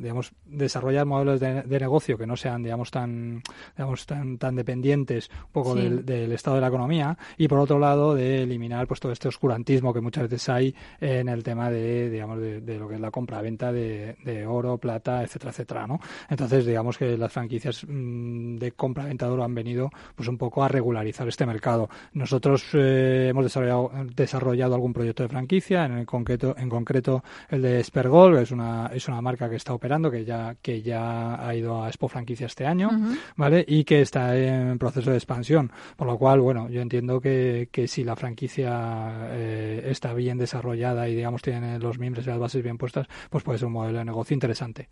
digamos, desarrollar modelos de negocio que no sean, digamos, tan, digamos, tan, tan dependientes un poco del, estado de la economía y por otro lado de eliminar pues todo este oscurantismo que muchas veces hay en el tema de, digamos, de, lo que es la compra-venta de, oro, plata, etcétera, etcétera, ¿no? Entonces, digamos que las franquicias mm, de compra-venta de oro han venido pues un poco a regularizar este mercado. Nosotros eh, hemos desarrollado, desarrollado algún proyecto de franquicia, en el concreto, en concreto el de Spergol, que es una, es una marca que está operando, que ya, que ya ha ido a franquicia este año, ¿vale? Y que está en proceso de expansión. Por lo cual, bueno, yo entiendo que, que si la franquicia eh, está bien desarrollada y, digamos, tiene los miembros y las bases bien puestas, pues puede ser un modelo de negocio interesante.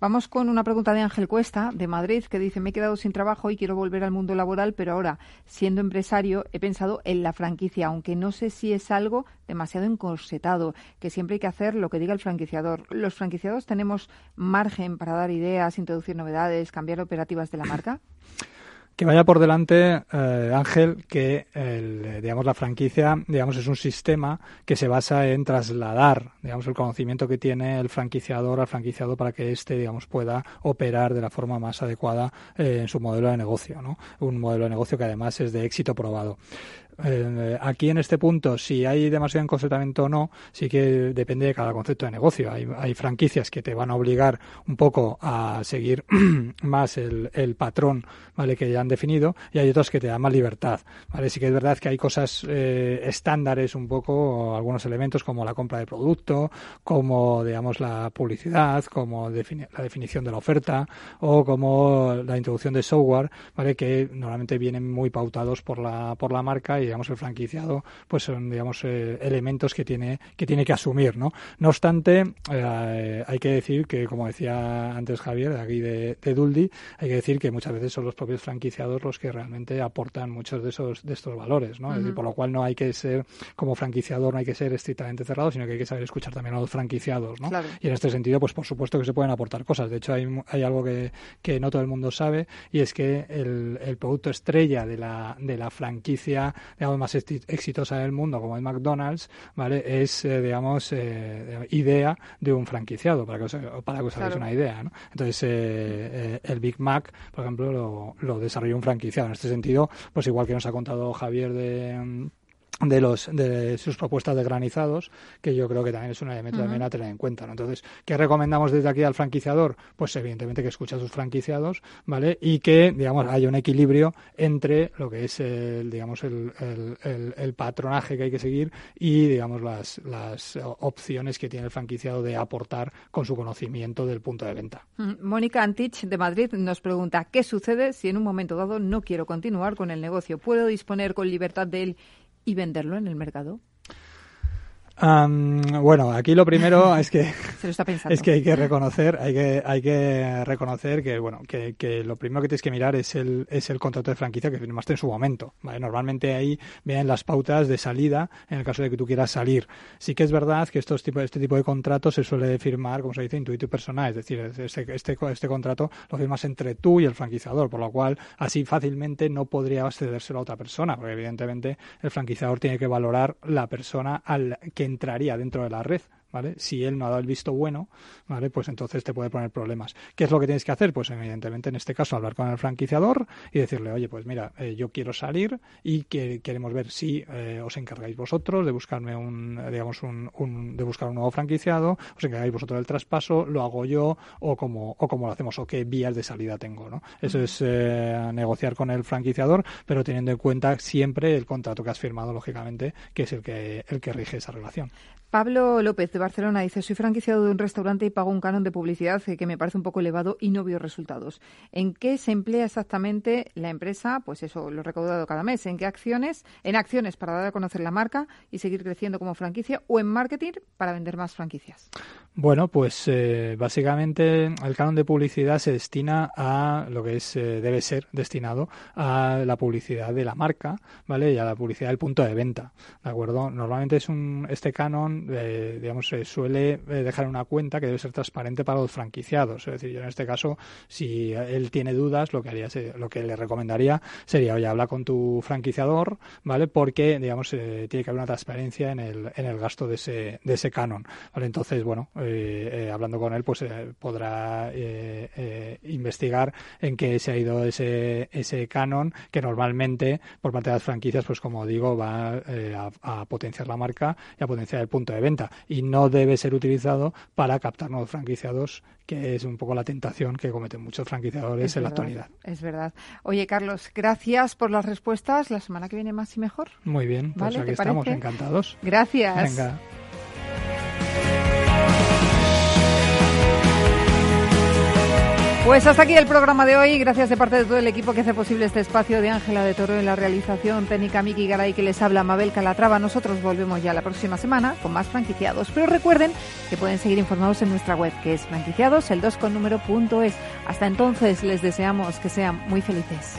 Vamos con una pregunta de Ángel Cuesta, de Madrid, que dice, me he quedado sin trabajo y quiero volver al mundo laboral, pero ahora, siendo empresario, he pensado en la franquicia, aunque no sé si es algo demasiado encorsetado, que siempre hay que hacer lo que diga el franquiciador. ¿Los franquiciados tenemos margen para dar ideas, introducir novedades, cambiar operativas de la marca? que vaya por delante, eh, Ángel, que el, digamos la franquicia, digamos, es un sistema que se basa en trasladar, digamos, el conocimiento que tiene el franquiciador al franquiciado para que éste, digamos, pueda operar de la forma más adecuada eh, en su modelo de negocio, ¿no? Un modelo de negocio que además es de éxito probado. Eh, aquí en este punto, si hay demasiado encorsetamiento o no, sí que depende de cada concepto de negocio. Hay, franquicias que te van a obligar un poco a seguir más el, patrón ¿vale? que ya han definido y hay otras que te dan más libertad. ¿vale? Sí que es verdad que hay cosas eh, estándares un poco, algunos elementos como la compra de producto, como digamos la publicidad, como la definición de la oferta o como la introducción de software, ¿vale? que normalmente vienen muy pautados por la, por la marca digamos el franquiciado pues son digamos eh, elementos que tiene que tiene que asumir no no obstante eh, hay que decir que como decía antes Javier de aquí de, Duldi hay que decir que muchas veces son los propios franquiciados los que realmente aportan muchos de esos de estos valores no por lo cual no hay que ser como franquiciador no hay que ser estrictamente cerrado sino que hay que saber escuchar también a los franquiciados no y en este sentido pues por supuesto que se pueden aportar cosas. De hecho hay, hay algo que, que no todo el mundo sabe y es que el, el producto estrella de la de la franquicia digamos, más exitosa del mundo, como el McDonald's, ¿vale? Es, eh, digamos, eh, idea de un franquiciado, para que os, para que os hagáis una idea, ¿no? Entonces, eh, el Big Mac, por ejemplo, lo, lo desarrolló un franquiciado. En este sentido, pues igual que nos ha contado Javier de de los de sus propuestas de granizados que yo creo que también es un elemento también a tener en cuenta ¿no? entonces qué recomendamos desde aquí al franquiciador pues evidentemente que escuche a sus franquiciados vale y que digamos haya un equilibrio entre lo que es el digamos el, el, patronaje que hay que seguir y digamos las las opciones que tiene el franquiciado de aportar con su conocimiento del punto de venta. Mónica Antich de Madrid nos pregunta qué sucede si en un momento dado no quiero continuar con el negocio puedo disponer con libertad de él y venderlo en el mercado? Bueno, aquí lo primero es que es que hay que reconocer, hay que hay que reconocer que bueno que, que, lo primero que tienes que mirar es el es el contrato de franquicia que firmaste en su momento. Normalmente ahí vienen las pautas de salida en el caso de que tú quieras salir. Sí que es verdad que estos tipo, este tipo de contratos se suele firmar, como se dice, intuito y personal, es decir, este, este, este contrato lo firmas entre tú y el franquiciador, por lo cual así fácilmente no podría cedérselo a otra persona, porque evidentemente el franquiciador tiene que valorar la persona al que entraría dentro de la red ¿vale? Si él no ha dado el visto bueno, ¿vale? Pues entonces te puede poner problemas. ¿Qué es lo que tienes que hacer? Pues evidentemente en este caso hablar con el franquiciador y decirle, oye, pues mira, eh, yo quiero salir y que queremos ver si eh, os encargáis vosotros de buscarme un, digamos, un, de buscar un nuevo franquiciado, os encargáis vosotros del traspaso, lo hago yo o como, o cómo lo hacemos o qué vías de salida tengo, ¿no? Eso es eh, negociar con el franquiciador, pero teniendo en cuenta siempre el contrato que has firmado, lógicamente, que es el que, el que rige esa relación. Pablo López de Barcelona dice, soy franquiciado de un restaurante y pago un canon de publicidad que me parece un poco elevado y no veo resultados. ¿En qué se emplea exactamente la empresa? Pues eso, lo recaudado cada mes. ¿En qué acciones? En acciones para dar a conocer la marca y seguir creciendo como franquicia o en marketing para vender más franquicias. Bueno, pues eh, básicamente el canon de publicidad se destina a lo que es eh, debe ser destinado a la publicidad de la marca, ¿vale? Y a la publicidad del punto de venta, ¿de acuerdo? Normalmente es un este canon, eh, digamos, suele dejar una cuenta que debe ser transparente para los franquiciados. Es decir, yo en este caso, si él tiene dudas, lo que haría, lo que le recomendaría sería, oye, habla con tu franquiciador, ¿vale? Porque, digamos, tiene que haber una transparencia en el, en el gasto de ese, de ese canon, ¿vale? Entonces, bueno, eh, eh, hablando con él, pues eh, podrá investigar en qué se ha ido ese, ese canon, que normalmente por parte de las franquicias, pues como digo, va a, potenciar la marca y a potenciar el punto de venta. Y no debe ser utilizado para captar nuevos franquiciados, que es un poco la tentación que cometen muchos franquiciadores en la actualidad. Es verdad. Oye, Carlos, gracias por las respuestas. La semana que viene más y mejor. Muy bien, pues aquí estamos encantados. Gracias. Venga. Pues hasta aquí el programa de hoy. Gracias de parte de todo el equipo que hace posible este espacio de Ángela de Toro en la realización técnica Miki Garay que les habla Mabel Calatrava. Nosotros volvemos ya la próxima semana con más franquiciados. Pero recuerden que pueden seguir informados en nuestra web que es franquiciados el 2 con número punto es. Hasta entonces les deseamos que sean muy felices.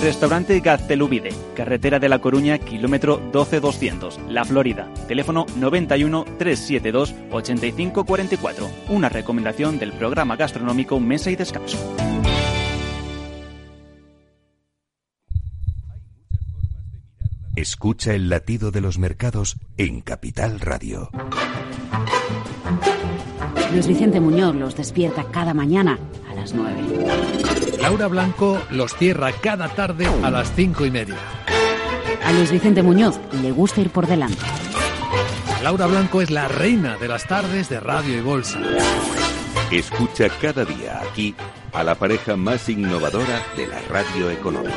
Restaurante Gaztelubide, carretera de La Coruña, kilómetro 12200, La Florida. Teléfono 91 372 8544. Una recomendación del programa gastronómico Mesa y Descanso. Escucha el latido de los mercados en Capital Radio. Luis Vicente Muñoz los despierta cada mañana a las 9. Laura Blanco los cierra cada tarde a las cinco y media. A Luis Vicente Muñoz le gusta ir por delante. Laura Blanco es la reina de las tardes de radio y bolsa. Escucha cada día aquí a la pareja más innovadora de la radio económica.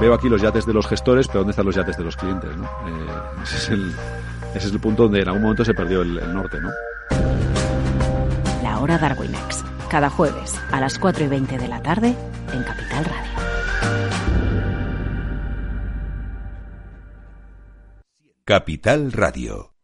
veo aquí los yates de los gestores, pero ¿dónde están los yates de los clientes? Eh, ese, es el, punto donde en algún momento se perdió el, norte. ¿no? La hora Darwinex, cada jueves a las 4 y 20 de la tarde en Capital Radio. Capital Radio